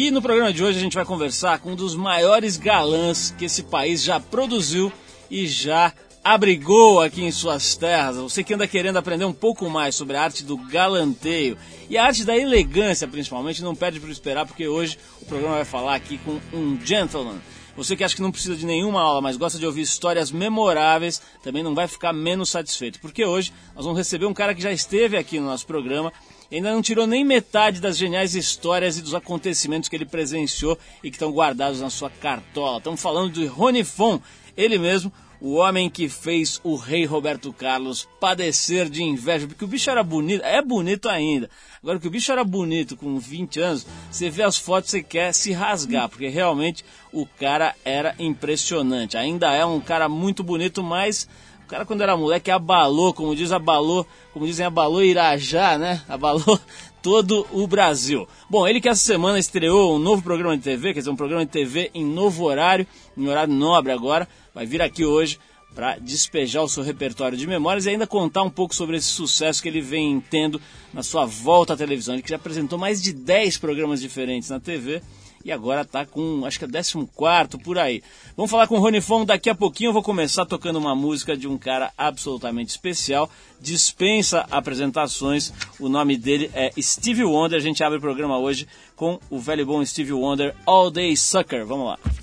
E no programa de hoje a gente vai conversar com um dos maiores galãs que esse país já produziu e já abrigou aqui em suas terras. Você que anda querendo aprender um pouco mais sobre a arte do galanteio e a arte da elegância, principalmente, não perde para esperar, porque hoje o programa vai falar aqui com um gentleman. Você que acha que não precisa de nenhuma aula, mas gosta de ouvir histórias memoráveis, também não vai ficar menos satisfeito, porque hoje nós vamos receber um cara que já esteve aqui no nosso programa ainda não tirou nem metade das geniais histórias e dos acontecimentos que ele presenciou e que estão guardados na sua cartola. Estamos falando de Rony Fon, ele mesmo, o homem que fez o rei Roberto Carlos padecer de inveja, porque o bicho era bonito, é bonito ainda. Agora que o bicho era bonito com 20 anos, você vê as fotos e quer se rasgar, porque realmente o cara era impressionante. Ainda é um cara muito bonito, mas o cara quando era moleque abalou, como diz, abalou, como dizem, abalou Irajá, né? Abalou todo o Brasil. Bom, ele que essa semana estreou um novo programa de TV, quer dizer, um programa de TV em novo horário, em horário nobre agora, vai vir aqui hoje para despejar o seu repertório de memórias e ainda contar um pouco sobre esse sucesso que ele vem tendo na sua volta à televisão. Ele que já apresentou mais de 10 programas diferentes na TV e agora está com, acho que é 14 por aí. Vamos falar com o Rony Fon daqui a pouquinho. Eu vou começar tocando uma música de um cara absolutamente especial. Dispensa apresentações. O nome dele é Stevie Wonder. A gente abre o programa hoje com o velho bom Stevie Wonder, All Day Sucker. Vamos lá.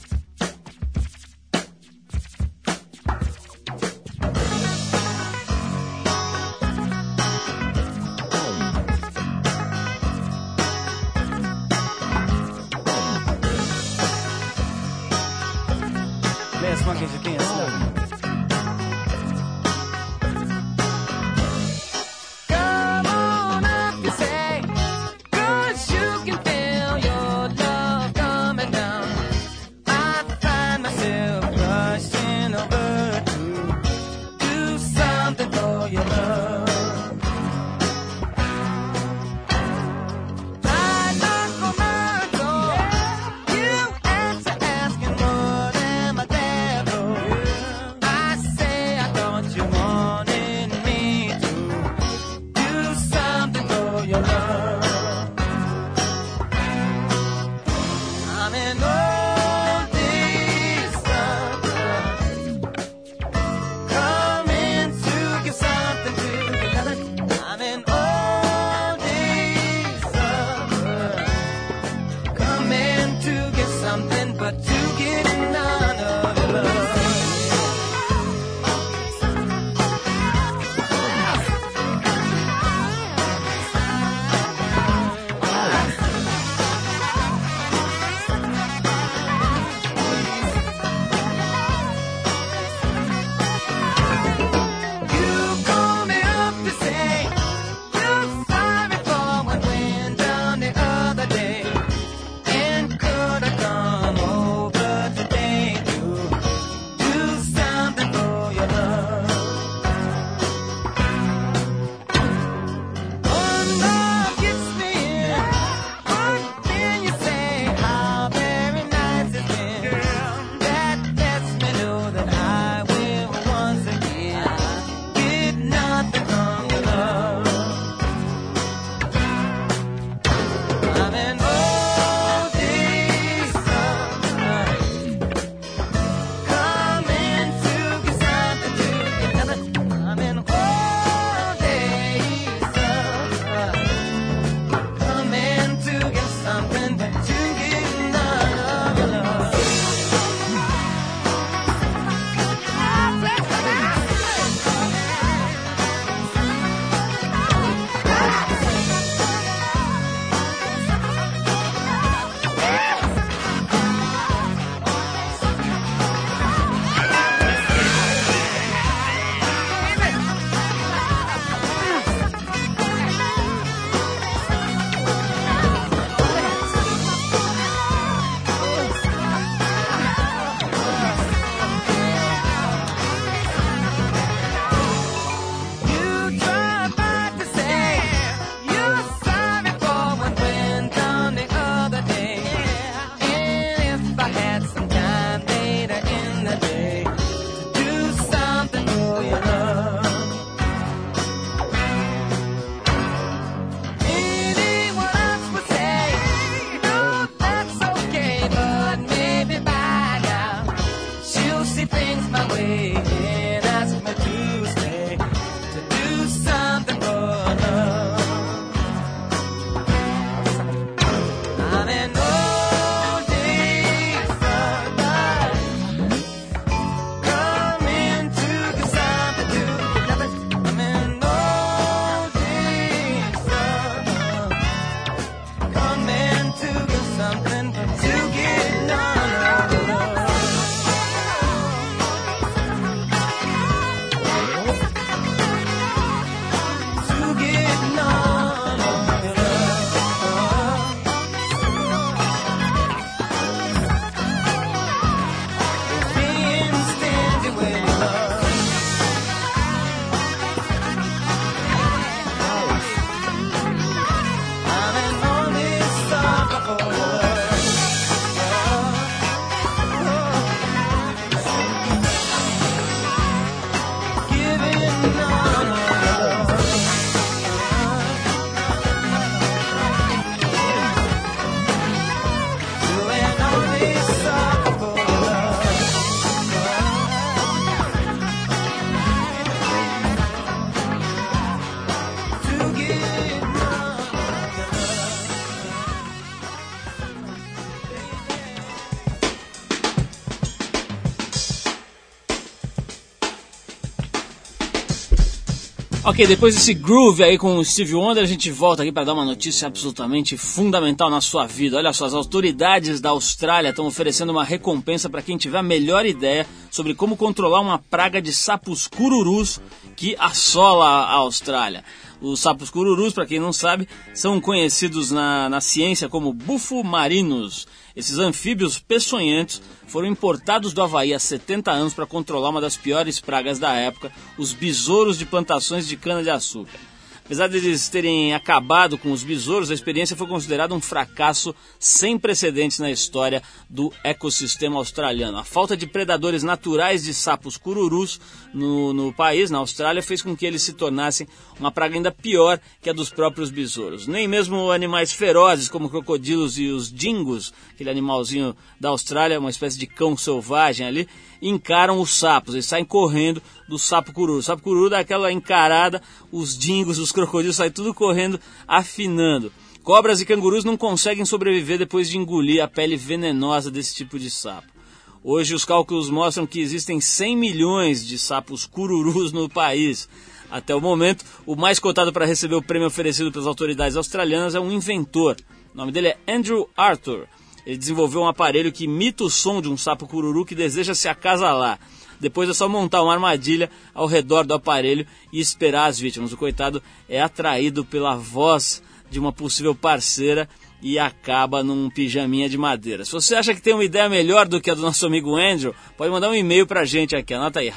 Ok, depois desse groove aí com o Steve Wonder, a gente volta aqui para dar uma notícia absolutamente fundamental na sua vida. Olha só, as autoridades da Austrália estão oferecendo uma recompensa para quem tiver a melhor ideia sobre como controlar uma praga de sapos cururus que assola a Austrália. Os sapos cururus, para quem não sabe, são conhecidos na, na ciência como bufo-marinos. Esses anfíbios peçonhentos foram importados do Havaí há 70 anos para controlar uma das piores pragas da época, os besouros de plantações de cana-de-açúcar. Apesar de eles terem acabado com os besouros, a experiência foi considerada um fracasso sem precedentes na história do ecossistema australiano. A falta de predadores naturais de sapos cururus no, no país, na Austrália, fez com que eles se tornassem uma praga ainda pior que a dos próprios besouros. Nem mesmo animais ferozes como crocodilos e os dingos, aquele animalzinho da Austrália, uma espécie de cão selvagem ali, encaram os sapos, eles saem correndo do sapo cururu. O sapo cururu dá aquela encarada, os dingos, os crocodilos saem tudo correndo, afinando. Cobras e cangurus não conseguem sobreviver depois de engolir a pele venenosa desse tipo de sapo. Hoje os cálculos mostram que existem 100 milhões de sapos cururus no país. Até o momento, o mais cotado para receber o prêmio oferecido pelas autoridades australianas é um inventor. O nome dele é Andrew Arthur. Ele desenvolveu um aparelho que imita o som de um sapo cururu que deseja se acasalar. Depois é só montar uma armadilha ao redor do aparelho e esperar as vítimas. O coitado é atraído pela voz de uma possível parceira e acaba num pijaminha de madeira. Se você acha que tem uma ideia melhor do que a do nosso amigo Andrew, pode mandar um e-mail pra gente aqui, anota aí,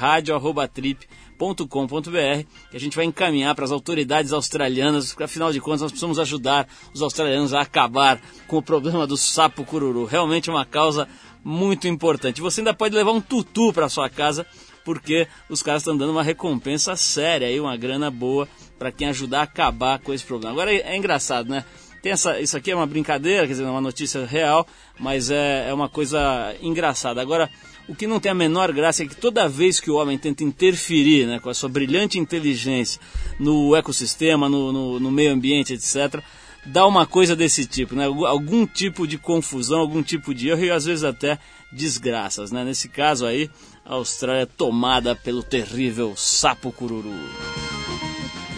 radio.trip.com.br, que a gente vai encaminhar para as autoridades australianas, porque afinal de contas nós precisamos ajudar os australianos a acabar com o problema do sapo cururu. Realmente uma causa muito importante. Você ainda pode levar um tutu para sua casa, porque os caras estão dando uma recompensa séria aí, uma grana boa para quem ajudar a acabar com esse problema. Agora é, é engraçado, né? Tem essa, isso aqui é uma brincadeira, quer dizer, é uma notícia real, mas é, é uma coisa engraçada. Agora, o que não tem a menor graça é que toda vez que o homem tenta interferir né, com a sua brilhante inteligência no ecossistema, no, no, no meio ambiente, etc., dá uma coisa desse tipo, né? algum tipo de confusão, algum tipo de erro e às vezes até desgraças. Né? Nesse caso aí, a Austrália é tomada pelo terrível sapo cururu.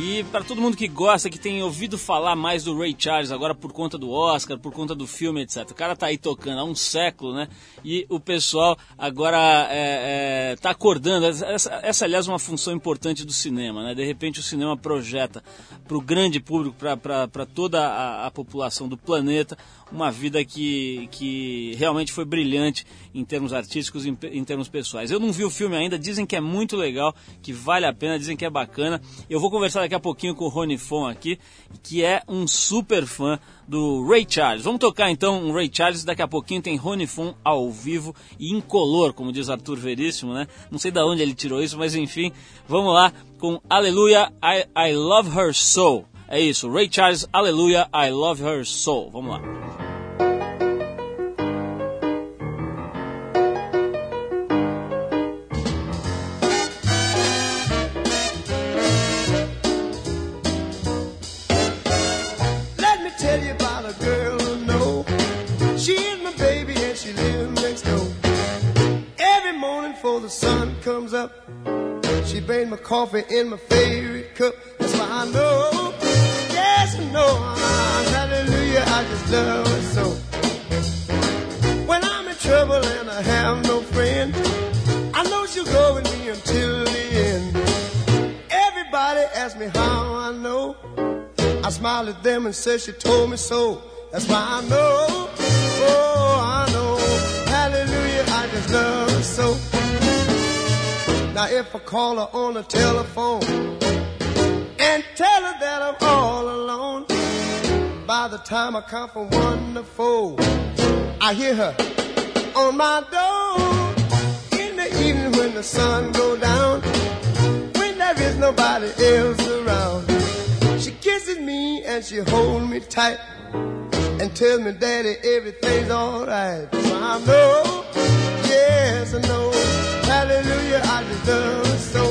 E para todo mundo que gosta, que tem ouvido falar mais do Ray Charles agora por conta do Oscar, por conta do filme, etc. O cara tá aí tocando há um século, né? E o pessoal agora é, é, tá acordando. Essa, essa, aliás, é uma função importante do cinema, né? De repente o cinema projeta para o grande público, para toda a, a população do planeta, uma vida que, que realmente foi brilhante em termos artísticos, em, em termos pessoais. Eu não vi o filme ainda, dizem que é muito legal, que vale a pena, dizem que é bacana. Eu vou conversar daqui a pouquinho com o Rony Fon aqui, que é um super fã do Ray Charles. Vamos tocar então um Ray Charles, daqui a pouquinho tem Rony Fon ao vivo e incolor, como diz Arthur Veríssimo, né? Não sei de onde ele tirou isso, mas enfim, vamos lá com Aleluia, I, I Love Her So. É isso, Ray Charles, Aleluia, I Love Her So. Vamos lá. Coffee in my favorite cup. That's why I know, yes, I know, hallelujah, I just love her so. When I'm in trouble and I have no friend, I know she'll go with me until the end. Everybody asks me how I know. I smile at them and say she told me so. That's why I know, call her on the telephone and tell her that I'm all alone, by the time I count from one to four, I hear her on my door. In the evening when the sun go down, when there is nobody else around, she kisses me and she holds me tight and tells me, Daddy, everything's alright. So I know, yes, I know. Hallelujah, I deserve so.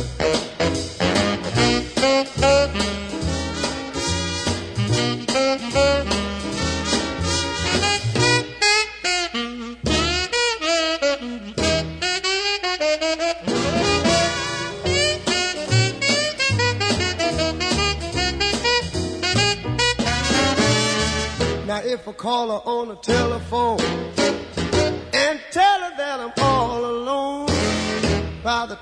Now if I call her on the telephone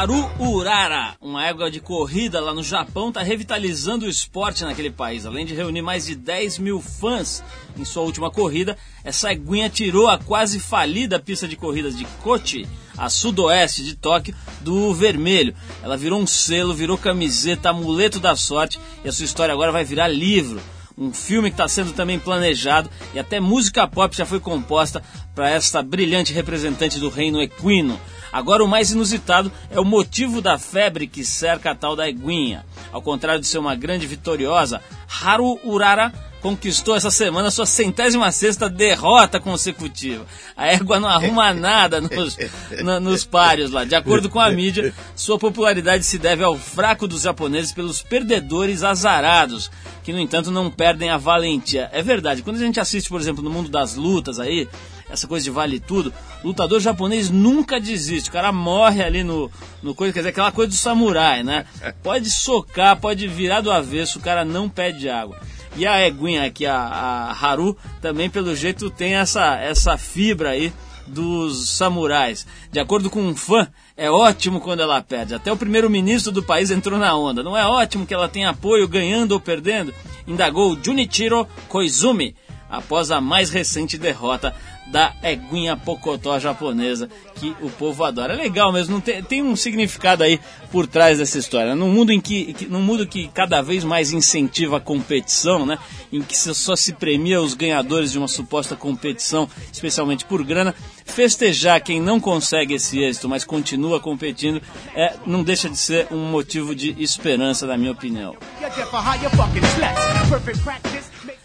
Haru Urara, uma égua de corrida lá no Japão, está revitalizando o esporte naquele país. Além de reunir mais de 10 mil fãs em sua última corrida, essa eguinha tirou a quase falida pista de corridas de Kochi, a sudoeste de Tóquio, do vermelho. Ela virou um selo, virou camiseta, amuleto da sorte e a sua história agora vai virar livro um filme que está sendo também planejado e até música pop já foi composta para esta brilhante representante do reino equino. Agora o mais inusitado é o motivo da febre que cerca a tal da eguinha. Ao contrário de ser uma grande vitoriosa, Haru Urara conquistou essa semana sua centésima sexta derrota consecutiva. A égua não arruma nada nos, na, nos páreos lá. De acordo com a mídia, sua popularidade se deve ao fraco dos japoneses pelos perdedores azarados, que no entanto não perdem a valentia. É verdade, quando a gente assiste, por exemplo, no mundo das lutas aí, essa coisa de vale tudo, o lutador japonês nunca desiste. O cara morre ali no, no coisa, quer dizer, aquela coisa do samurai, né? Pode socar, pode virar do avesso, o cara não pede água. E a eguinha aqui, a, a Haru, também pelo jeito tem essa, essa fibra aí dos samurais. De acordo com um fã, é ótimo quando ela perde. Até o primeiro-ministro do país entrou na onda. Não é ótimo que ela tenha apoio ganhando ou perdendo? Indagou Junichiro Koizumi após a mais recente derrota da eguinha pocotó japonesa que o povo adora. É legal mesmo, tem, tem, um significado aí por trás dessa história. Num mundo em que, que, num mundo que cada vez mais incentiva a competição, né, em que só se premia os ganhadores de uma suposta competição, especialmente por grana, festejar quem não consegue esse êxito, mas continua competindo, é, não deixa de ser um motivo de esperança, na minha opinião.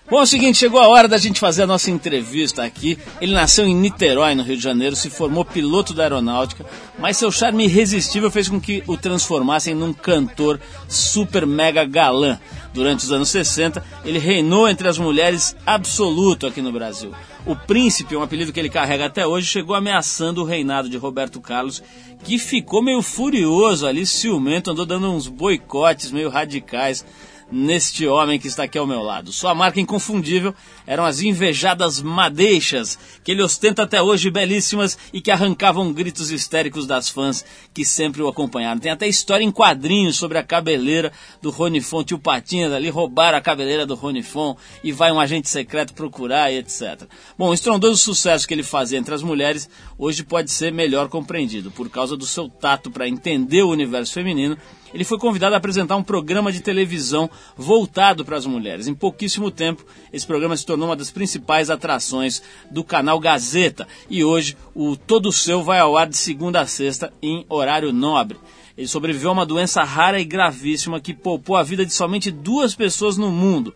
Bom, é o seguinte, chegou a hora da gente fazer a nossa entrevista aqui. Ele nasceu em Niterói, no Rio de Janeiro, se formou piloto da aeronáutica, mas seu charme irresistível fez com que o transformassem num cantor super mega galã. Durante os anos 60, ele reinou entre as mulheres absoluto aqui no Brasil. O príncipe, um apelido que ele carrega até hoje, chegou ameaçando o reinado de Roberto Carlos, que ficou meio furioso ali, ciumento, andou dando uns boicotes meio radicais neste homem que está aqui ao meu lado. Sua marca inconfundível eram as invejadas madeixas, que ele ostenta até hoje belíssimas e que arrancavam gritos histéricos das fãs que sempre o acompanharam. Tem até história em quadrinhos sobre a cabeleira do Ronifon, tio Patinhas ali roubaram a cabeleira do Ronifon e vai um agente secreto procurar e etc. Bom, o estrondoso sucesso que ele fazia entre as mulheres hoje pode ser melhor compreendido por causa do seu tato para entender o universo feminino ele foi convidado a apresentar um programa de televisão voltado para as mulheres. Em pouquíssimo tempo, esse programa se tornou uma das principais atrações do canal Gazeta e hoje o Todo Seu vai ao ar de segunda a sexta em horário nobre. Ele sobreviveu a uma doença rara e gravíssima que poupou a vida de somente duas pessoas no mundo.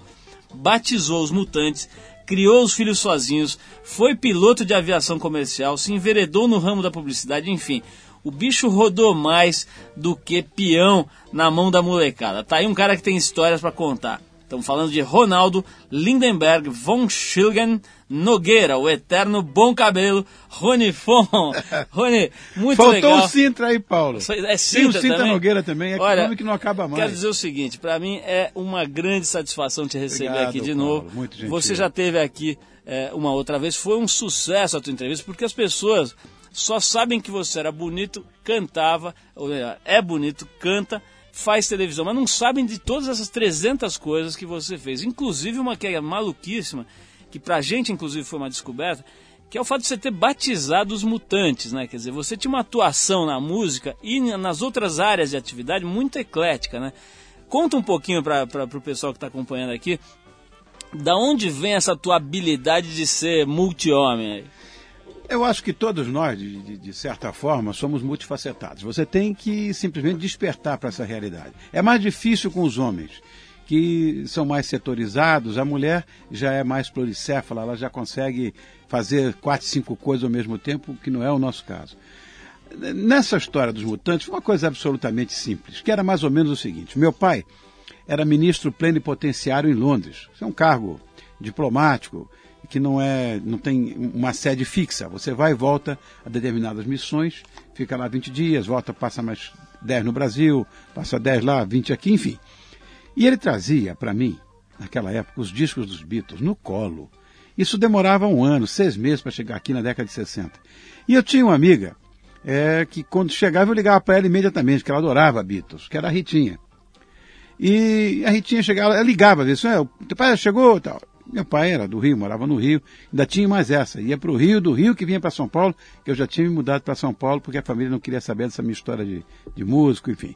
Batizou os mutantes criou os filhos sozinhos, foi piloto de aviação comercial, se enveredou no ramo da publicidade, enfim, o bicho rodou mais do que peão na mão da molecada. Tá aí um cara que tem histórias para contar. Estamos falando de Ronaldo Lindenberg von Schilgen Nogueira, o eterno bom cabelo, Rony Fon. Rony, muito Faltou legal. Faltou o Sintra aí, Paulo. É Sintra, Tem o Sintra também? Nogueira também, é Olha, nome que não acaba mais. Quero dizer o seguinte, para mim é uma grande satisfação te receber Obrigado, aqui de Paulo, novo. muito gentil. Você já teve aqui é, uma outra vez, foi um sucesso a tua entrevista, porque as pessoas só sabem que você era bonito, cantava, é bonito, canta, faz televisão, mas não sabem de todas essas 300 coisas que você fez. Inclusive uma que é maluquíssima, que pra gente inclusive foi uma descoberta, que é o fato de você ter batizado os mutantes, né? Quer dizer, você tinha uma atuação na música e nas outras áreas de atividade muito eclética, né? Conta um pouquinho para o pessoal que está acompanhando aqui Da onde vem essa tua habilidade de ser multi-homem? Eu acho que todos nós, de, de, de, certa forma, somos multifacetados. Você tem que simplesmente despertar para essa realidade. É mais difícil com os homens, que são mais setorizados. A mulher já é mais pluricéfala, ela já consegue fazer quatro, cinco coisas ao mesmo tempo, que não é o nosso caso. Nessa história dos mutantes, uma coisa absolutamente simples, que era mais ou menos o seguinte: meu pai era ministro plenipotenciário em Londres. Isso é um cargo diplomático que não é, não tem uma sede fixa. Você vai e volta a determinadas missões, fica lá 20 dias, volta, passa mais 10 no Brasil, passa 10 lá, 20 aqui, enfim. E ele trazia para mim, naquela época, os discos dos Beatles no colo. Isso demorava um ano, seis meses para chegar aqui na década de 60. E eu tinha uma amiga é, que quando chegava eu ligava para ela imediatamente, que ela adorava Beatles, que era a Ritinha. E a Ritinha chegava, ela ligava, disse, é, o teu pai chegou tal. Meu pai era do Rio, morava no Rio, ainda tinha mais essa. Ia para o Rio, do Rio que vinha para São Paulo, que eu já tinha me mudado para São Paulo porque a família não queria saber dessa minha história de, de músico, enfim.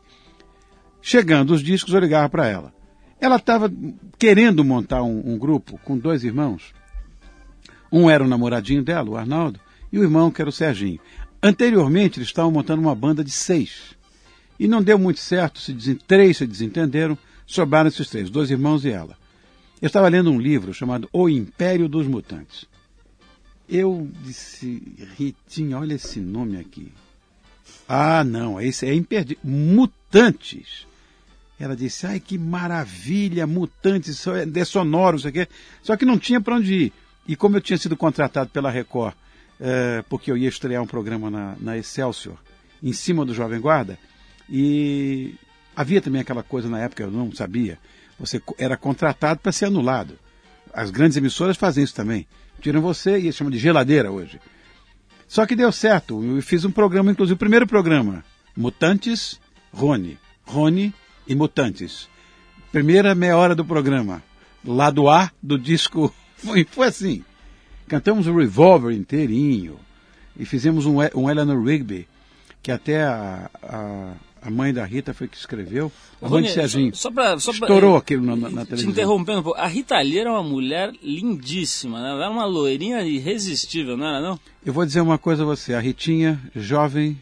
Chegando os discos, eu ligava para ela. Ela estava querendo montar um, um, grupo com dois irmãos. Um era o namoradinho dela, o Arnaldo, e o irmão que era o Serginho. Anteriormente, eles estavam montando uma banda de seis. E não deu muito certo, se três se desentenderam, sobraram esses três, dois irmãos e ela. Eu estava lendo um livro chamado O Império dos Mutantes. Eu disse, Ritinha, olha esse nome aqui. Ah, não, esse é imperdível. Mutantes. Ela disse, ai que maravilha, mutantes, é sonoro, isso aqui. Só que não tinha para onde ir. E como eu tinha sido contratado pela Record, é, porque eu ia estrear um programa na, na Excelsior, em cima do Jovem Guarda, e havia também aquela coisa na época, eu não sabia, você era contratado para ser anulado. As grandes emissoras fazem isso também. Tiram você e chamam de geladeira hoje. Só que deu certo. Eu fiz um programa, inclusive o primeiro programa, Mutantes, Rony. Rony e Mutantes. Primeira meia hora do programa. Lado A do disco. Foi, foi assim. Cantamos o Revolver inteirinho. E fizemos um, um Eleanor Rigby, que até a, a a mãe da Rita foi que escreveu. A mãe de Serginho. Só, só pra, só Estourou pra, aquilo na, na televisão. Te interrompendo, a Rita Lee era uma mulher lindíssima, né? Ela era uma loirinha irresistível, não era não? Eu vou dizer uma coisa a você. A Ritinha, jovem,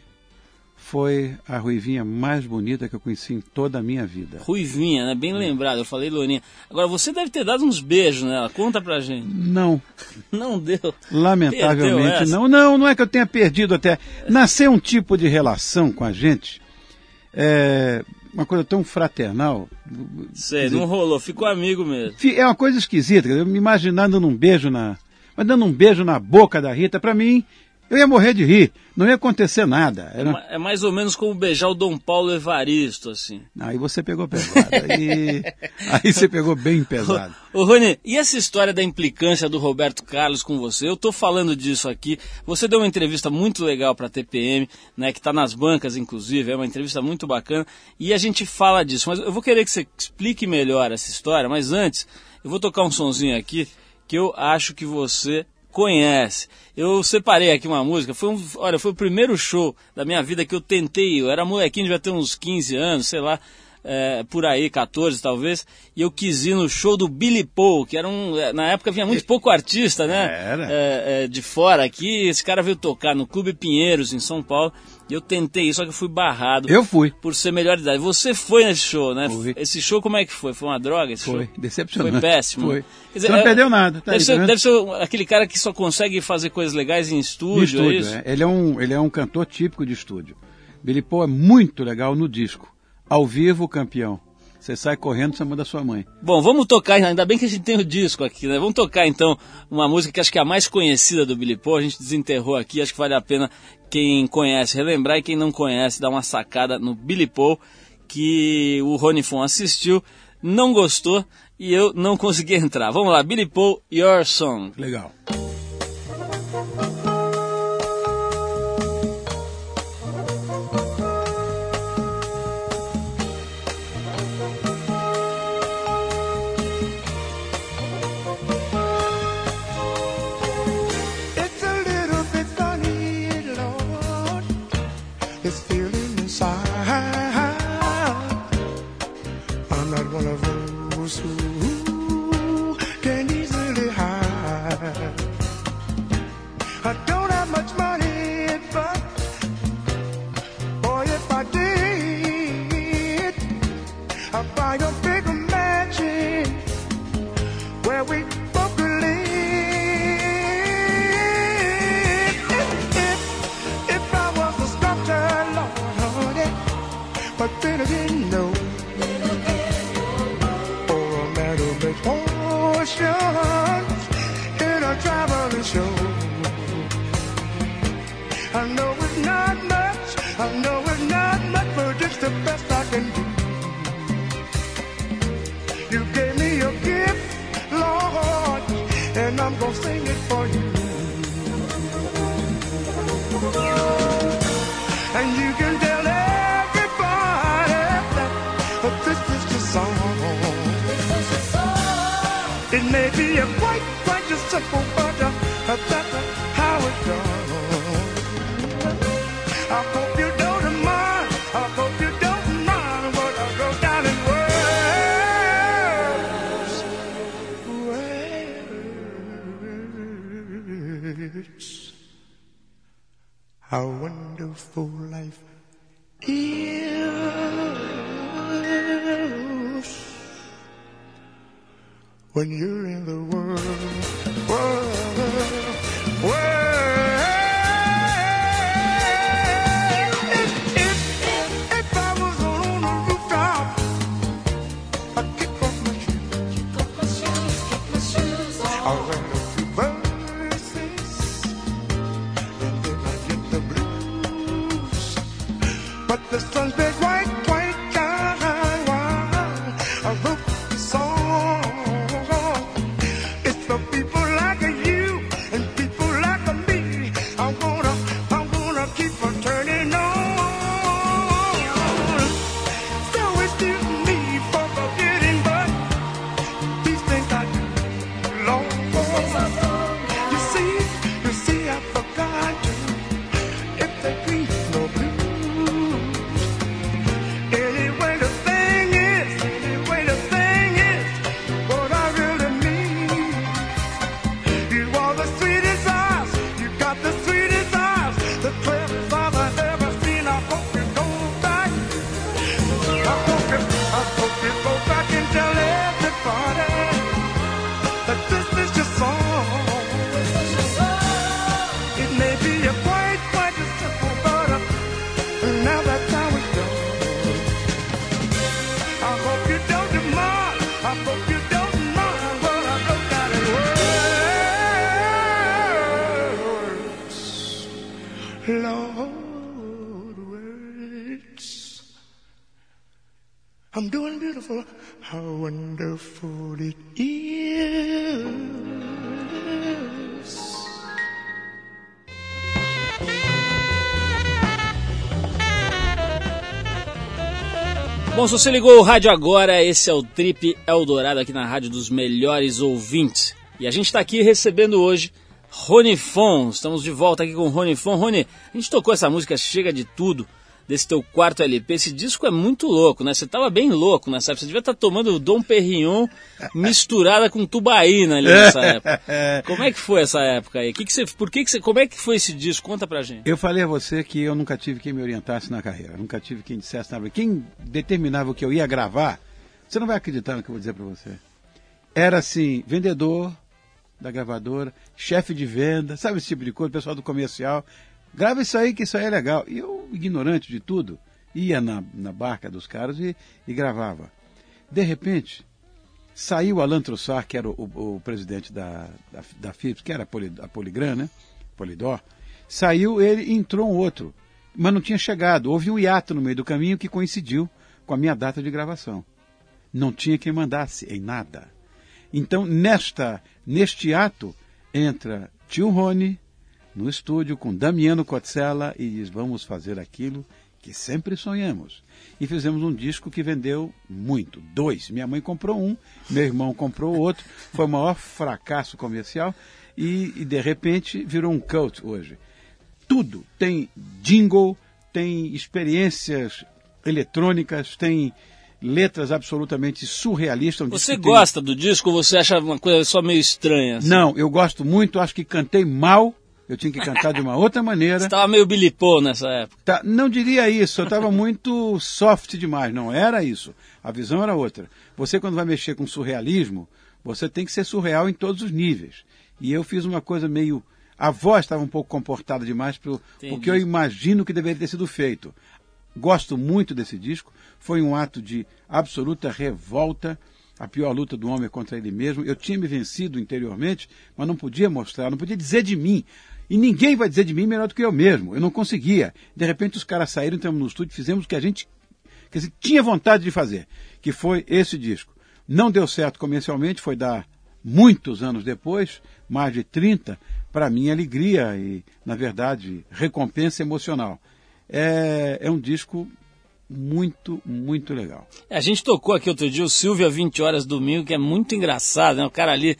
foi a ruivinha mais bonita que eu conheci em toda a minha vida. Ruivinha, né? Bem lembrado, eu falei loirinha. Agora, você deve ter dado uns beijos nela, conta pra gente. Não. Não deu. Lamentavelmente não. Não, não é que eu tenha perdido até. Nasceu um tipo de relação com a gente é uma coisa tão fraternal. Sei, não rolou, ficou amigo mesmo. É uma coisa esquisita, eu me imaginando dando um beijo na. Mas dando um beijo na boca da Rita, para mim, eu ia morrer de rir, não ia acontecer nada. Era... É mais ou menos como beijar o Dom Paulo Evaristo, assim. Aí você pegou pesado, aí, aí você pegou bem pesado. Ô, Rony, e essa história da implicância do Roberto Carlos com você? Eu tô falando disso aqui, você deu uma entrevista muito legal para a TPM, né, que está nas bancas, inclusive, é uma entrevista muito bacana, e a gente fala disso, mas eu vou querer que você explique melhor essa história, mas antes, eu vou tocar um sonzinho aqui, que eu acho que você conhece. Eu separei aqui uma música, foi um, olha, foi o primeiro show da minha vida que eu tentei, eu era molequinho, devia ter uns 15 anos, sei lá, é, por aí, 14 talvez, e eu quis ir no show do Billy Paul, que era um. É, na época vinha muito pouco artista, né? Era. É, é, de fora aqui. Esse cara veio tocar no Clube Pinheiros, em São Paulo. Eu tentei isso, só que eu fui barrado. Eu fui. Por ser melhor de idade. Você foi nesse show, né? Fui. Esse show como é que foi? Foi uma droga esse foi. show? Decepcionante. Foi péssimo. Foi. Dizer, Você não é, perdeu nada. Tá deve, aí, ser, tá deve ser aquele cara que só consegue fazer coisas legais em estúdio, no estúdio é isso? é. Ele, é um, ele é um cantor típico de estúdio. Billy Paul é muito legal no disco. Ao vivo, campeão. Você sai correndo, você manda sua mãe. Bom, vamos tocar, ainda bem que a gente tem o disco aqui, né? Vamos tocar então uma música que acho que é a mais conhecida do Billy Paul, a gente desenterrou aqui, acho que vale a pena quem conhece relembrar e quem não conhece dar uma sacada no Billy Paul, que o Rony Fon assistiu, não gostou e eu não consegui entrar. Vamos lá, Billy Paul, Your Song. Legal. Feeling. I'm not one of those who be a quite, quite a simple, but uh, that's how it goes. I hope you don't mind. I hope you don't mind what I wrote down in words. Words. How wonderful life is. When you're in the beautiful. How wonderful it is. Bom, se você ligou o rádio agora, esse é o Trip Eldorado aqui na Rádio dos Melhores Ouvintes. E a gente está aqui recebendo hoje Rony Fon. Estamos de volta aqui com o Rony Fon. Rony, a gente tocou essa música Chega de Tudo, desse teu quarto LP. Esse disco é muito louco, né? Você tava bem louco nessa época. Você devia estar tomando Dom Perignon misturada com tubaína ali nessa época. Como é que foi essa época aí? Que que você, por que, que você, como é que foi esse disco? Conta pra gente. Eu falei a você que eu nunca tive quem me orientasse na carreira, nunca tive quem dissesse nada. Quem determinava o que eu ia gravar, você não vai acreditar no que eu vou dizer para você. Era assim, vendedor da gravadora, chefe de venda, sabe esse tipo de coisa, pessoal do comercial. Grava isso aí, que isso aí é legal. E eu, ignorante de tudo, ia na, na barca dos caras e, e gravava. De repente, saiu Alan Trussard, que era o, o, o presidente da, da, da Philips, que era a, Poli, a Poligram, né? Polidor. Saiu ele e entrou um outro, mas não tinha chegado. Houve um hiato no meio do caminho que coincidiu com a minha data de gravação. Não tinha quem mandasse em nada. Então, nesta, neste ato, entra tio Rony no estúdio com Damiano Cotzella e diz: Vamos fazer aquilo que sempre sonhamos. E fizemos um disco que vendeu muito. Dois. Minha mãe comprou um, meu irmão comprou outro. Foi o maior fracasso comercial e, e de repente virou um cult hoje. Tudo tem jingle, tem experiências eletrônicas, tem letras absolutamente surrealistas. Um Você gosta do disco ou você acha uma coisa só meio estranha? assim? Não, eu gosto muito, acho que cantei mal. Eu tinha que cantar de uma outra maneira. Você estava meio bilipô nessa época. Tá, não diria isso, eu estava muito soft demais. Não era isso. A visão era outra. Você, quando vai mexer com surrealismo, você tem que ser surreal em todos os níveis. E eu fiz uma coisa meio. A voz estava um pouco comportada demais para o Entendi. que eu imagino que deveria ter sido feito. Gosto muito desse disco. Foi um ato de absoluta revolta. A pior luta do homem é contra ele mesmo. Eu tinha me vencido interiormente, mas não podia mostrar, não podia dizer de mim. E ninguém vai dizer de mim melhor do que eu mesmo. Eu não conseguia. De repente os caras saíram, entramos no estúdio, fizemos o que a gente tinha vontade de fazer, que foi esse disco. Não deu certo comercialmente, foi dar muitos anos depois, mais de 30, para mim alegria e, na verdade, recompensa emocional. É, é um disco muito, muito legal. A gente tocou aqui outro dia o Silvio 20 horas domingo, que é muito engraçado, né? O cara ali.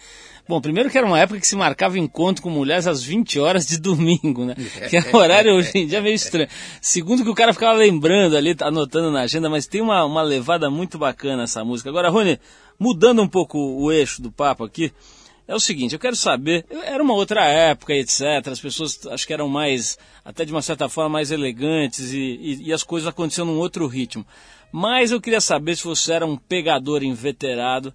Bom, primeiro que era uma época que se marcava encontro com mulheres às 20 horas de domingo, né? Que é um horário hoje em dia meio estranho. Segundo que o cara ficava lembrando ali, anotando na agenda, mas tem uma, uma levada muito bacana essa música. Agora, Rony, mudando um pouco o eixo do papo aqui, é o seguinte, eu quero saber, era uma outra época, etc. As pessoas acho que eram mais, até de uma certa forma, mais elegantes e, e, e as coisas aconteciam num outro ritmo. Mas eu queria saber se você era um pegador inveterado,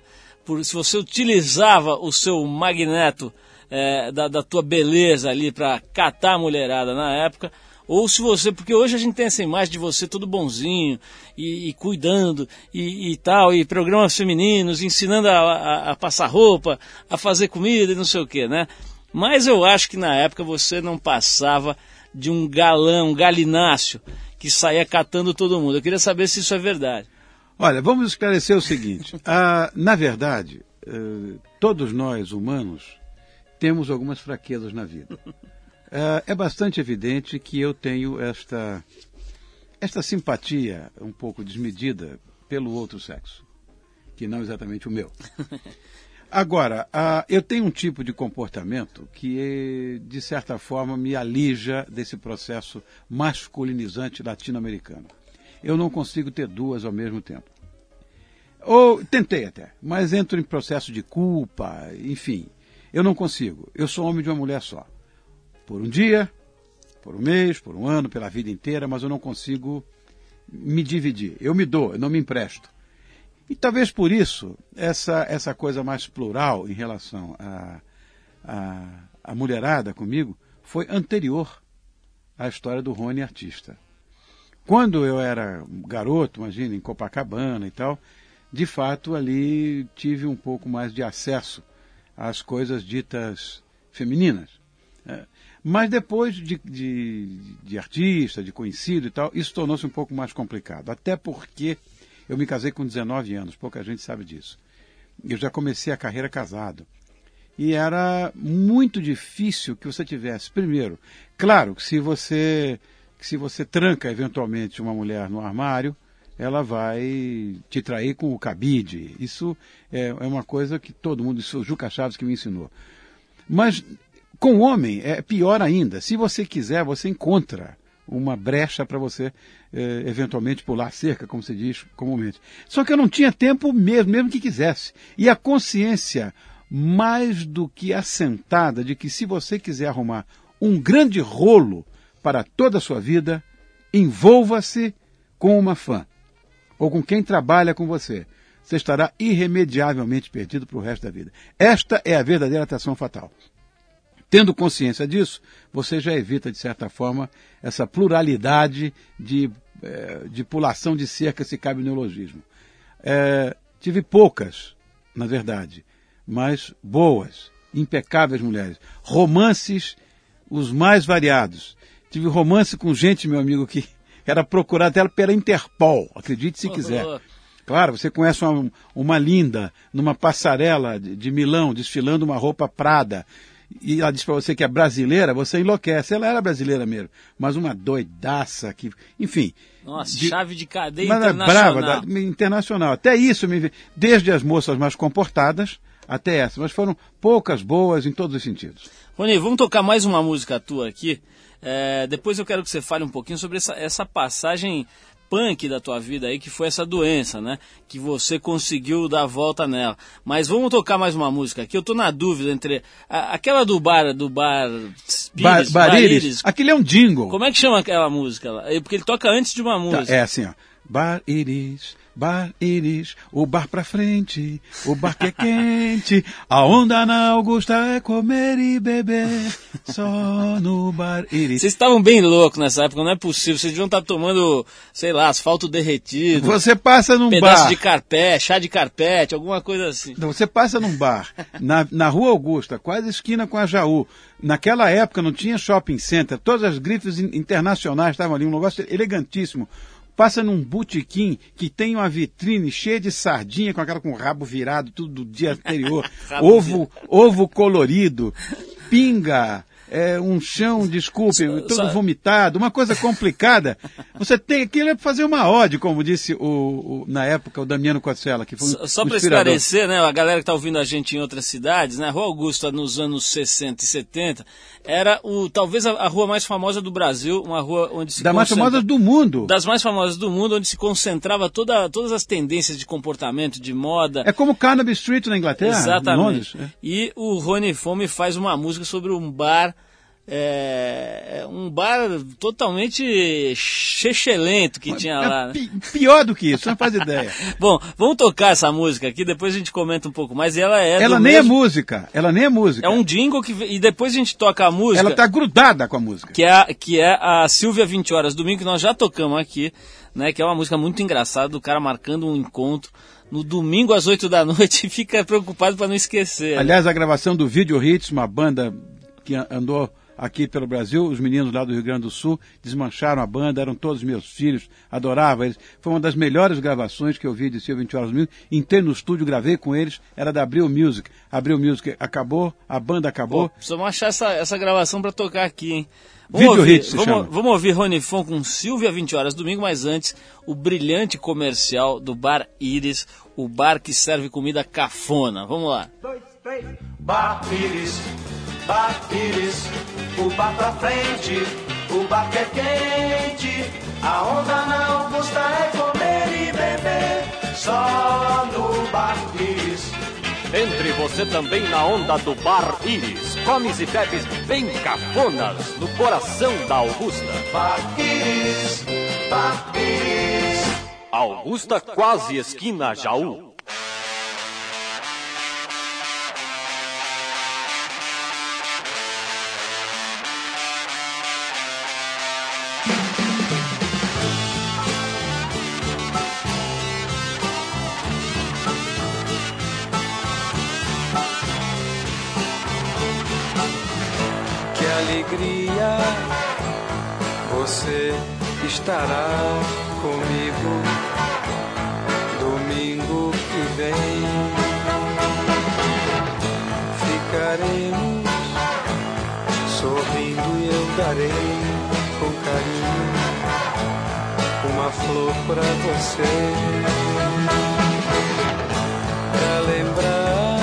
por, se você utilizava o seu magneto é, da, da tua beleza ali para catar a mulherada na época, ou se você, porque hoje a gente tem essa imagem de você todo bonzinho e, e cuidando e, e, tal, e programas femininos, ensinando a, a, a, passar roupa, a fazer comida e não sei o que, né? Mas eu acho que na época você não passava de um galão, um galináceo, que saía catando todo mundo. Eu queria saber se isso é verdade. Olha, vamos esclarecer o seguinte. ah, na verdade, eh, todos nós humanos temos algumas fraquezas na vida. É, é bastante evidente que eu tenho esta, esta simpatia um pouco desmedida pelo outro sexo, que não exatamente o meu. Agora, uh, eu tenho um tipo de comportamento que, de certa forma, me alija desse processo masculinizante latino-americano. Eu não consigo ter duas ao mesmo tempo. Ou tentei até, mas entro em processo de culpa, enfim. Eu não consigo. Eu sou homem de uma mulher só por um dia, por um mês, por um ano, pela vida inteira, mas eu não consigo me dividir. Eu me dou, eu não me empresto. E talvez por isso, essa, essa coisa mais plural em relação à a, a, a, mulherada comigo foi anterior à história do Rony artista. Quando eu era garoto, imagina, em Copacabana e tal, de fato ali tive um pouco mais de acesso às coisas ditas femininas. É, mas depois de, de, de artista, de conhecido e tal, isso tornou-se um pouco mais complicado. Até porque eu me casei com 19 anos, pouca gente sabe disso. Eu já comecei a carreira casado. E era muito difícil que você tivesse, primeiro, claro que se você, que se você tranca eventualmente uma mulher no armário, ela vai te trair com o cabide. Isso é, é uma coisa que todo mundo, isso é o Juca Chaves que me ensinou. Mas com o homem é pior ainda. Se você quiser, você encontra uma brecha para você eh, eventualmente pular cerca, como se diz comumente. Só que eu não tinha tempo mesmo, mesmo que quisesse. E a consciência mais do que assentada de que se você quiser arrumar um grande rolo para toda a sua vida, envolva-se com uma fã ou com quem trabalha com você. Você estará irremediavelmente perdido para o resto da vida. Esta é a verdadeira atração fatal. Tendo consciência disso, você já evita, de certa forma, essa pluralidade de, é, de pulação de cerca, se cabe neologismo. É, tive poucas, na verdade, mas boas, impecáveis mulheres. Romances os mais variados. Tive romance com gente, meu amigo, que era procurada até pela Interpol, acredite se quiser. Claro, você conhece uma, uma linda numa passarela de, de Milão, desfilando uma roupa Prada e ela diz para você que é brasileira, você enlouquece. Ela era brasileira mesmo, mas uma doidaça que, enfim. Nossa, de, chave de cadeia mas internacional. Brava, da, internacional. Até isso, me, desde as moças mais comportadas até essa, mas foram poucas boas em todos os sentidos. Rony, vamos tocar mais uma música tua aqui. É, depois eu quero que você fale um pouquinho sobre essa, essa passagem punk da tua vida aí, que foi essa doença, né? Que você conseguiu dar a volta nela. Mas vamos tocar mais uma música aqui. Eu tô na dúvida entre a, aquela do bar, do bar Pires, bar, Barires. Aquele é um jingle. Como é que chama aquela música? Porque ele toca antes de uma tá, música. Tá, é assim, ó. Bar Iris, bar Iris, o bar pra frente, o bar que é quente, a onda na Augusta é comer e beber, só no bar Iris. Vocês estavam bem loucos nessa época, não é possível, vocês deviam estar tomando, sei lá, asfalto derretido. Você passa num pedaço bar. de carpete, chá de carpete, alguma coisa assim. Você passa num bar, na, na rua Augusta, quase esquina com a Jaú, naquela época não tinha shopping center, todas as grifes internacionais estavam ali, um negócio elegantíssimo passa num botequim que tem uma vitrine cheia de sardinha com aquela com o rabo virado, tudo do dia anterior, ovo, ovo colorido, pinga, é, um chão, desculpe, todo só- vomitado, uma coisa complicada. Você tem aquilo é para fazer uma ode, como disse o, o- na época o Damiano Cossella, que foi um, Só, só para esclarecer, né, a galera que está ouvindo a gente em outras cidades, né, a Rua Augusta nos anos 60 e 70 era o talvez a, a rua mais famosa do Brasil, uma rua onde se Da mais concentra- famosa do mundo. das mais famosas do mundo, onde se concentrava toda, todas as tendências de comportamento, de moda. É como Carnaby Street na Inglaterra, em Londres. Exatamente. E o Rony Fome faz uma música sobre um bar, é, um bar totalmente chechelento que tinha É lá. né? pi- pior do que isso, não faz ideia. Bom, vamos tocar essa música aqui, depois a gente comenta um pouco mais. Ela é Ela nem mesmo- é música, ela nem é música. É um jingle que e depois a gente toca a música. Ela está grudada com a música. que é, a- que é a Silvia 20 Horas Domingo, que nós já tocamos aqui, né? Que é uma música muito engraçada, do cara marcando um encontro no domingo às 8 da noite e fica preocupado para não esquecer. né? Aliás, a gravação do Video Hits, uma banda que andou aqui pelo Brasil, os meninos lá do Rio Grande do Sul desmancharam a banda, eram todos meus filhos, adorava eles. Foi uma das melhores gravações que eu vi de Silvio 20 Horas Domingo. Entrei no estúdio, gravei com eles, era da Abril Music. Abril Music acabou, a banda acabou. Pô, precisamos achar essa, essa gravação para tocar aqui, hein? Video ouvir, Hits se vamos, chama. vamos ouvir Rony Fon com Silvia 20 Horas Domingo, mas antes, o brilhante comercial do Bar Iris, o bar que serve comida cafona. Vamos lá. Bar Pires, Bar Pires, o bar pra frente, o bar que é quente. A onda na Augusta é comer e beber, só no Bar Pires. Entre você também na onda do Bar Iris. Comes e bebes bem cafonas no coração da Augusta. Bar Pires, Bar Pires. Augusta quase esquina Jaú. Alegria você estará comigo domingo que vem. Ficaremos sorrindo e eu darei com carinho uma flor pra você. Pra lembrar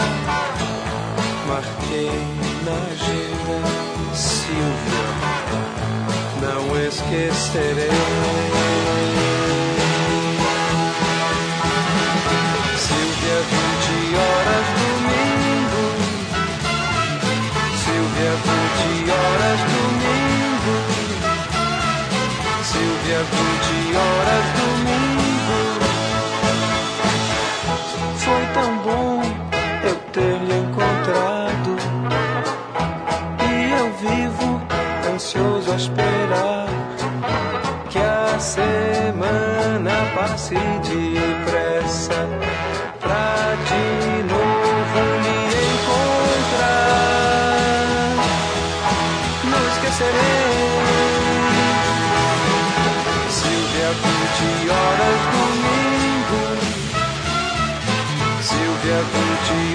marquei na agenda Silvia, não esquecerei. Silvia, 20 horas domingo. Silvia, 20 horas domingo. Silvia, 20 horas domingo. Foi passe depressa pra de novo me encontrar. Não esquecerei. Silvia, 20 horas domingo. Silvia, 20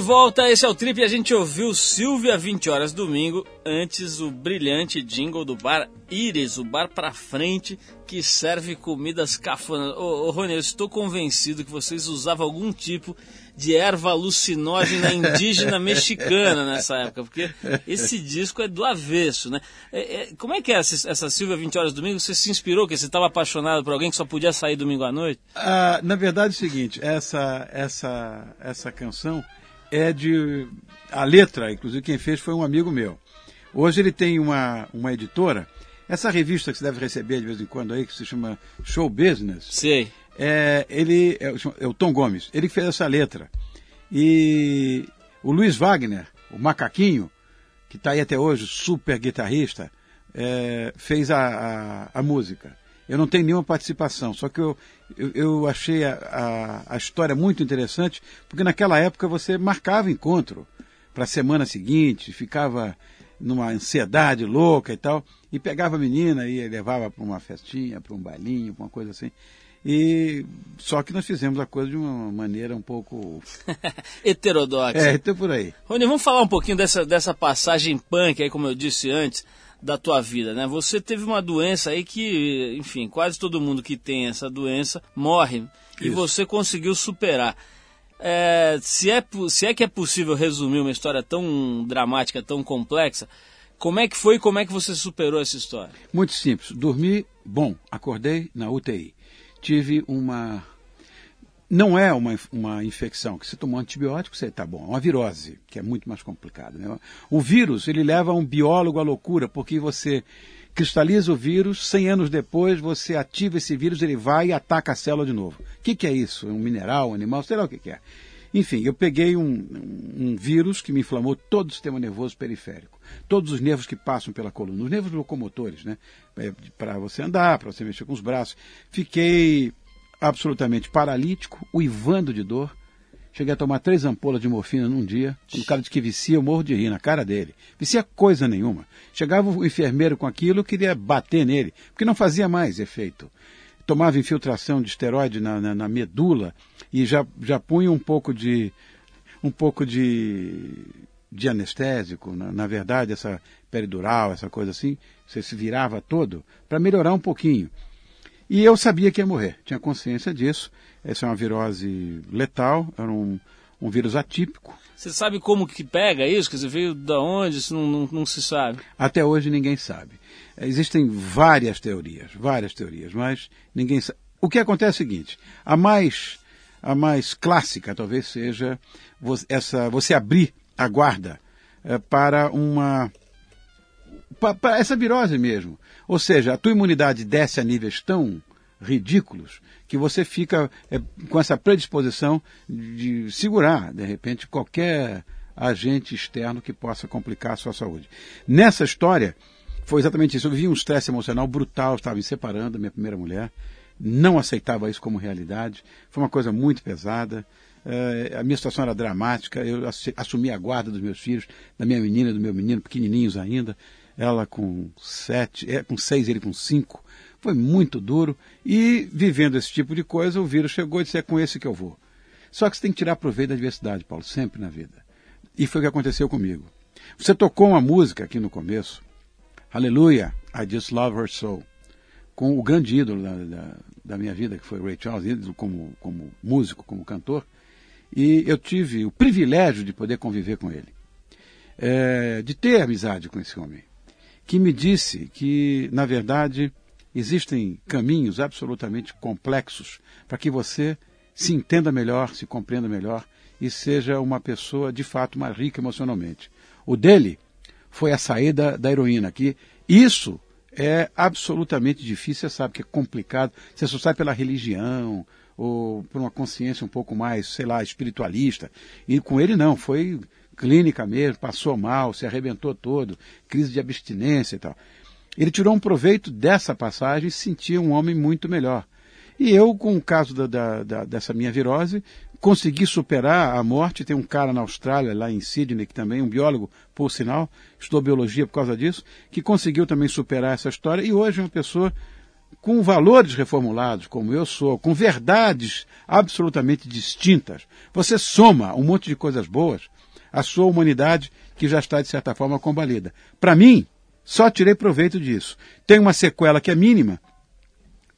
volta. Esse é o Trip e a gente ouviu Silvia 20 horas domingo, antes o brilhante jingle do bar Iris, o bar pra frente que serve comidas cafonas. Ô, ô Rony, eu estou convencido que vocês usavam algum tipo de erva alucinógena indígena mexicana nessa época, porque esse disco é do avesso, né? É, é, como é que é essa, essa Silvia 20 horas domingo? Você se inspirou, que você estava apaixonado por alguém que só podia sair domingo à noite? Ah, na verdade é o seguinte, essa, essa, essa canção é de... A letra, inclusive quem fez foi um amigo meu. Hoje ele tem uma, uma editora, essa revista que você deve receber de vez em quando aí, que se chama Show Business. Sei. É, ele é, o- é o Tom Gomes, ele fez essa letra. E o Luiz Wagner, o macaquinho, que está aí até hoje, super guitarrista, é, fez a, a, a música. Eu não tenho nenhuma participação, só que eu, eu, eu achei a, a, a história muito interessante, porque naquela época você marcava encontro para a semana seguinte, ficava numa ansiedade louca e tal, e pegava a menina e levava para uma festinha, para um bailinho, para uma coisa assim. E só que nós fizemos a coisa de uma maneira um pouco. Heterodoxa. É, então por aí. Rony, vamos falar um pouquinho dessa, dessa passagem punk aí, como eu disse antes, da tua vida, né? Você teve uma doença aí que, enfim, quase todo mundo que tem essa doença morre e Isso. você conseguiu superar. É, se, é, se é que é possível resumir uma história tão dramática, tão complexa, como é que foi e como é que você superou essa história? Muito simples. Dormi, bom, acordei na UTI. Tive uma. Não é uma, uma infecção, que você tomou um antibiótico, você está bom. É uma virose, que é muito mais complicado. Né? O vírus, ele leva um biólogo à loucura, porque você cristaliza o vírus, 100 anos depois você ativa esse vírus, ele vai e ataca a célula de novo. O que, que é isso? É um mineral, um animal, sei lá o que, que é. Enfim, eu peguei um, um vírus que me inflamou todo o sistema nervoso periférico. Todos os nervos que passam pela coluna, os nervos locomotores, né? Para você andar, para você mexer com os braços. Fiquei absolutamente paralítico, uivando de dor. Cheguei a tomar três ampolas de morfina num dia. O cara diz que vicia, eu morro de rir na cara dele. Vicia coisa nenhuma. Chegava o enfermeiro com aquilo, queria bater nele, porque não fazia mais efeito. Tomava infiltração de esteroide na, na, na medula e já, já punha um pouco de um pouco de, de anestésico, na, na verdade, essa peridural, essa coisa assim, você se virava todo para melhorar um pouquinho. E eu sabia que ia morrer, tinha consciência disso. Essa é uma virose letal, era um, um vírus atípico. Você sabe como que pega isso? Quer dizer, veio da onde? Isso não, não, não se sabe. Até hoje ninguém sabe. Existem várias teorias, várias teorias, mas ninguém sabe. O que acontece é o seguinte: a mais, a mais clássica talvez seja essa, você abrir a guarda eh, para uma para essa virose mesmo. Ou seja, a tua imunidade desce a níveis tão ridículos que você fica eh, com essa predisposição de segurar, de repente, qualquer agente externo que possa complicar a sua saúde. Nessa história, foi exatamente isso. Eu vivi um estresse emocional brutal, estava me separando da minha primeira mulher, não aceitava isso como realidade, foi uma coisa muito pesada. Eh, a minha situação era dramática, eu assumi a guarda dos meus filhos, da minha menina do meu menino, pequenininhos ainda, ela com sete, eh, com seis, ele com cinco. Foi muito duro e vivendo esse tipo de coisa, o vírus chegou e disse, é com esse que eu vou. Só que você tem que tirar proveito da adversidade, Paulo, sempre na vida. E foi o que aconteceu comigo. Você tocou uma música aqui no começo, Aleluia, I Just Love Her So, com o grande ídolo da, da, da minha vida, que foi Ray Charles, ídolo como, como músico, como cantor, e eu tive o privilégio de poder conviver com ele, é, de ter amizade com esse homem, que me disse que, na verdade, existem caminhos absolutamente complexos para que você se entenda melhor, se compreenda melhor e seja uma pessoa de fato mais rica emocionalmente. O dele foi a saída da heroína, que isso é absolutamente difícil, você sabe que é complicado, você só sai pela religião ou por uma consciência um pouco mais, sei lá, espiritualista. E com ele não, foi clínica mesmo, passou mal, se arrebentou todo, crise de abstinência e tal. Ele tirou um proveito dessa passagem e se sentia um homem muito melhor. E eu, com o caso da, da, da, dessa minha virose, consegui superar a morte. Tem um cara na Austrália, lá em Sydney, que também, um biólogo, por sinal, estudou biologia por causa disso, que conseguiu também superar essa história e hoje é uma pessoa com valores reformulados, como eu sou, com verdades absolutamente distintas, você soma um monte de coisas boas à sua humanidade que já está, de certa forma, combalida. Para mim, só tirei proveito disso. Tem uma sequela que é mínima,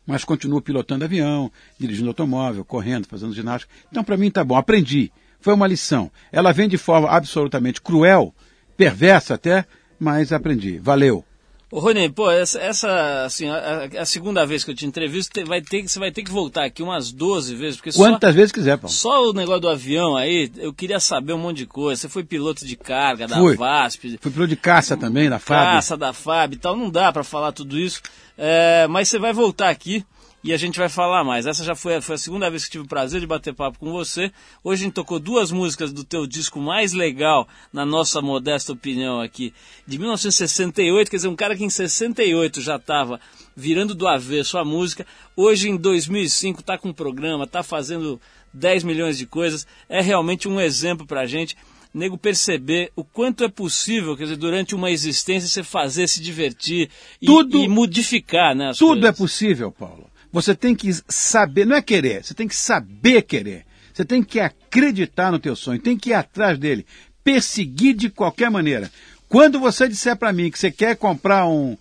mas continuo pilotando avião, dirigindo automóvel, correndo, fazendo ginástica. Então, para mim, tá bom. Aprendi. Foi uma lição. Ela vem de forma absolutamente cruel, perversa até, mas aprendi. Valeu. Ô, Rony, pô, essa, essa assim, a, a, segunda vez que eu te entrevisto, vai ter, você vai ter que voltar aqui umas 12 vezes. Porque Quantas só, vezes quiser, Paulo. Só o negócio do avião aí, eu queria saber um monte de coisa. Você foi piloto de carga da Fui. VASP. Fui piloto de caça também, da FAB. Caça da FAB e tal. Não dá para falar tudo isso. É, mas você vai voltar aqui e a gente vai falar mais. Essa já foi, foi a segunda vez que tive o prazer de bater papo com você. Hoje a gente tocou duas músicas do teu disco mais legal, na nossa modesta opinião aqui, de 1968. Quer dizer, um cara que em 68 já estava virando do avesso a música. Hoje, em 2005, está com um programa, está fazendo 10 milhões de coisas. É realmente um exemplo para a gente nego perceber o quanto é possível, quer dizer, durante uma existência você fazer, se divertir e, Tudo- e modificar, né? Tudo é coisas. possível, Paulo. Você tem que saber, não é querer, você tem que saber querer. Você tem que acreditar no teu sonho, tem que ir atrás dele, perseguir de qualquer maneira. Quando você disser para mim que você quer comprar um,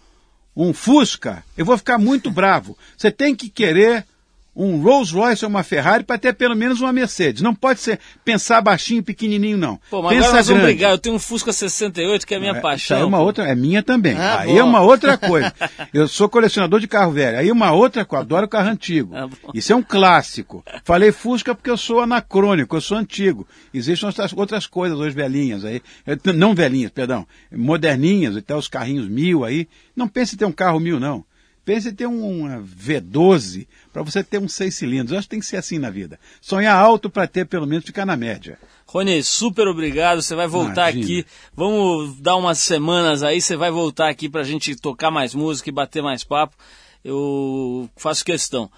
um Fusca, eu vou ficar muito bravo. Você tem que querer um Rolls Royce ou uma Ferrari para ter pelo menos uma Mercedes. Não pode ser pensar baixinho, pequenininho, não. Pô, mas Pensa agora nós vamos brigar. Eu tenho um Fusca 68 que é a minha É, paixão. Isso aí é uma pô. outra, é minha também. Ah, aí bom. é uma outra coisa. Eu sou colecionador de carro velho. Aí uma outra coisa, adoro carro antigo. Ah. Isso é um clássico. Falei Fusca porque eu sou anacrônico, eu sou antigo. Existem outras, outras coisas hoje velhinhas aí, Eh, não velhinhas, perdão, moderninhas, até os carrinhos mil aí. Não pense em ter um carro mil não. Pense em ter um uma V12 para você ter uns seis cilindros. Eu acho que tem que ser assim na vida. Sonhar alto para ter pelo menos ficar na média. Rony, super obrigado. Você vai voltar Imagina. aqui. Vamos dar umas semanas aí. Você vai voltar aqui pra gente tocar mais música e bater mais papo. Eu faço questão.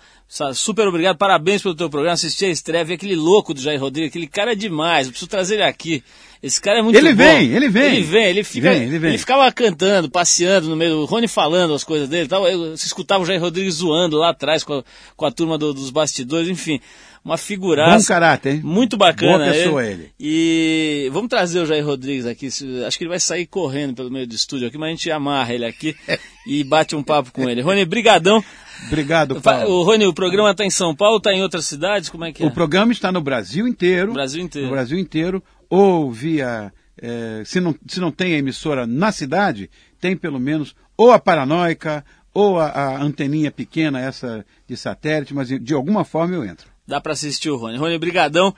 Super obrigado, parabéns pelo teu programa. Assisti a estreia, vi aquele louco do Jair Rodrigues, aquele cara é demais. Eu preciso trazer ele aqui. Esse cara é muito Ele bom. vem, ele vem. Ele vem, ele fica. Ele vem, ele vem. ficava cantando, passeando no meio, o Rony falando as coisas dele tal. Eu, você escutava o Jair Rodrigues zoando lá atrás com a, com a turma do- dos bastidores, enfim. Uma figuraça. Bom caráter, hein? Muito bacana. Boa pessoa ele. E vamos trazer o Jair Rodrigues aqui. se- Acho que ele vai sair correndo pelo meio do estúdio aqui, mas a gente amarra ele aqui e bate um papo com ele. Rony, brigadão. Obrigado, Paulo. O Rony, o programa está em São Paulo, está em outras cidades? Como é que é? O programa está no Brasil inteiro. Brasil inteiro. No Brasil inteiro. Ou via. eh, se, não, se não tem a emissora na cidade, tem pelo menos ou a paranoica, ou a, a anteninha pequena, essa de satélite, mas de alguma forma eu entro. Dá para assistir o Rony. Rony, brigadão.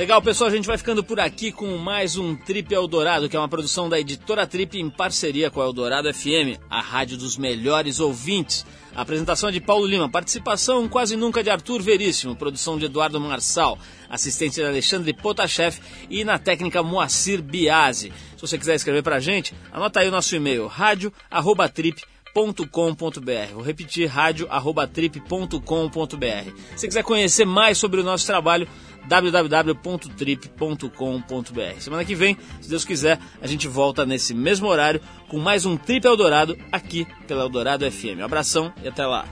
Legal, pessoal, a gente vai ficando por aqui com mais um Trip Eldorado, que é uma produção da editora Trip em parceria com a Eldorado FM, a rádio dos melhores ouvintes. A apresentação é de Paulo Lima, participação quase nunca de Arthur Veríssimo, produção de Eduardo Marçal, assistente de Alexandre Potashev e na técnica Moacir Biasi. Se você quiser escrever pra gente, anota aí o nosso e-mail, rádio@trip.com.br. Vou repetir, rádio@trip.com.br. Se quiser conhecer mais sobre o nosso trabalho, www.trip.com.br. Semana que vem, se Deus quiser, a gente volta nesse mesmo horário com mais um Trip Eldorado aqui pela Eldorado FM. Um abração e até lá.